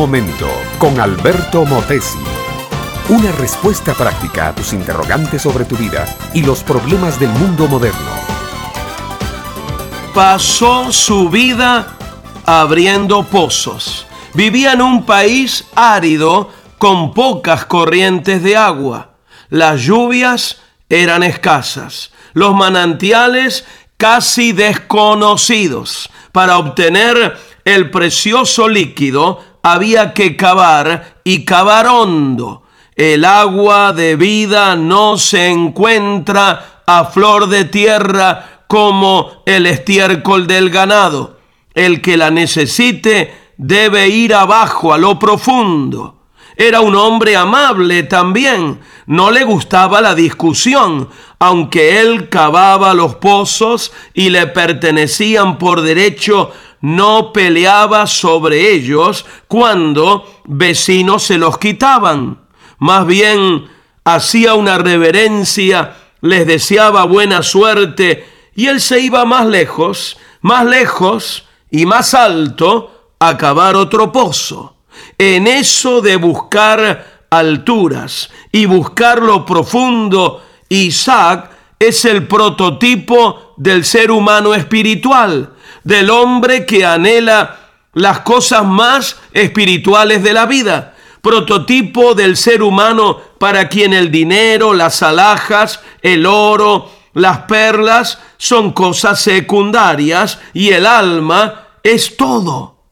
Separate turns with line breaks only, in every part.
momento con Alberto Motesi. Una respuesta práctica a tus interrogantes sobre tu vida y los problemas del mundo moderno.
Pasó su vida abriendo pozos. Vivía en un país árido con pocas corrientes de agua. Las lluvias eran escasas. Los manantiales casi desconocidos. Para obtener el precioso líquido había que cavar y cavar hondo. El agua de vida no se encuentra a flor de tierra como el estiércol del ganado. El que la necesite debe ir abajo a lo profundo. Era un hombre amable también. No le gustaba la discusión, aunque él cavaba los pozos y le pertenecían por derecho, no peleaba sobre ellos cuando vecinos se los quitaban. Más bien hacía una reverencia, les deseaba buena suerte y él se iba más lejos, más lejos y más alto a cavar otro pozo. En eso de buscar alturas y buscar lo profundo, Isaac es el prototipo del ser humano espiritual, del hombre que anhela las cosas más espirituales de la vida, prototipo del ser humano para quien el dinero, las alhajas, el oro, las perlas son cosas secundarias y el alma es todo.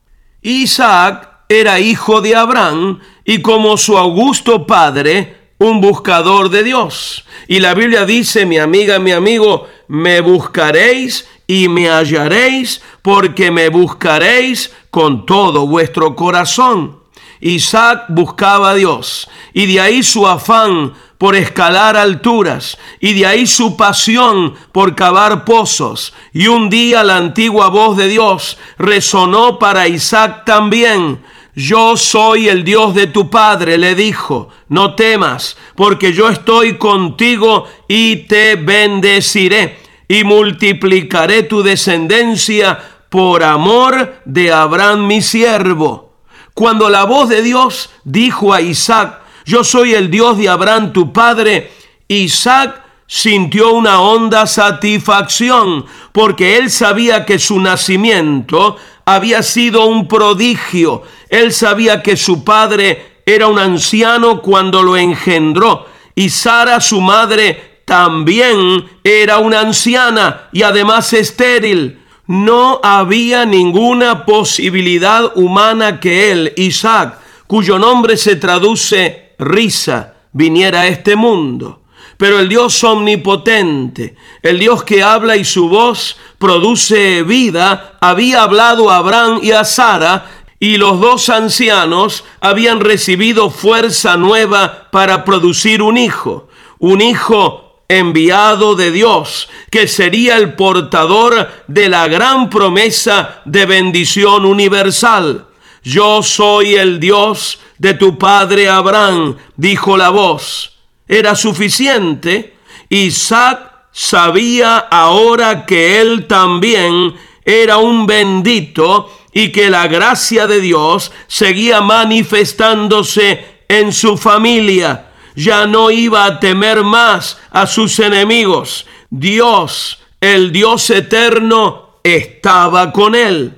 Isaac era hijo de Abraham y como su augusto padre, un buscador de Dios. Y la Biblia dice, mi amiga, mi amigo, me buscaréis y me hallaréis porque me buscaréis con todo vuestro corazón. Isaac buscaba a Dios y de ahí su afán por escalar alturas y de ahí su pasión por cavar pozos. Y un día la antigua voz de Dios resonó para Isaac también yo soy el Dios de tu Padre, le dijo, no temas, porque yo estoy contigo y te bendeciré y multiplicaré tu descendencia por amor de Abraham mi siervo. Cuando la voz de Dios dijo a Isaac, yo soy el Dios de Abraham tu padre, Isaac sintió una honda satisfacción, porque él sabía que su nacimiento había sido un prodigio. Él sabía que su padre era un anciano cuando lo engendró y Sara, su madre, también era una anciana y además estéril. No había ninguna posibilidad humana que él, Isaac, cuyo nombre se traduce risa, viniera a este mundo. Pero el Dios omnipotente, el Dios que habla y su voz produce vida, había hablado a Abraham y a Sara, y los dos ancianos habían recibido fuerza nueva para producir un hijo, un hijo enviado de Dios, que sería el portador de la gran promesa de bendición universal. Yo soy el Dios de tu padre Abraham, dijo la voz era suficiente, Isaac sabía ahora que él también era un bendito y que la gracia de Dios seguía manifestándose en su familia. Ya no iba a temer más a sus enemigos. Dios, el Dios eterno, estaba con él.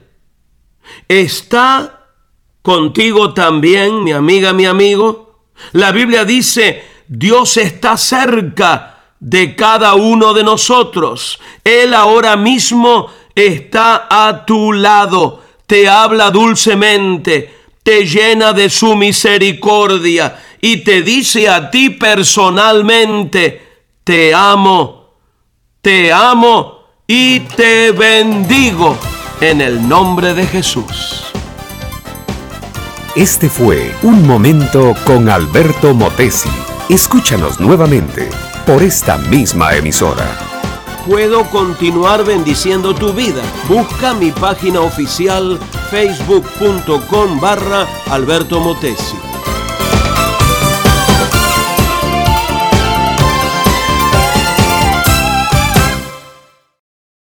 ¿Está contigo también, mi amiga, mi amigo? La Biblia dice, Dios está cerca de cada uno de nosotros. Él ahora mismo está a tu lado, te habla dulcemente, te llena de su misericordia y te dice a ti personalmente, te amo, te amo y te bendigo en el nombre de Jesús.
Este fue Un Momento con Alberto Motesi. Escúchanos nuevamente por esta misma emisora.
Puedo continuar bendiciendo tu vida. Busca mi página oficial facebook.com barra Alberto Motesi.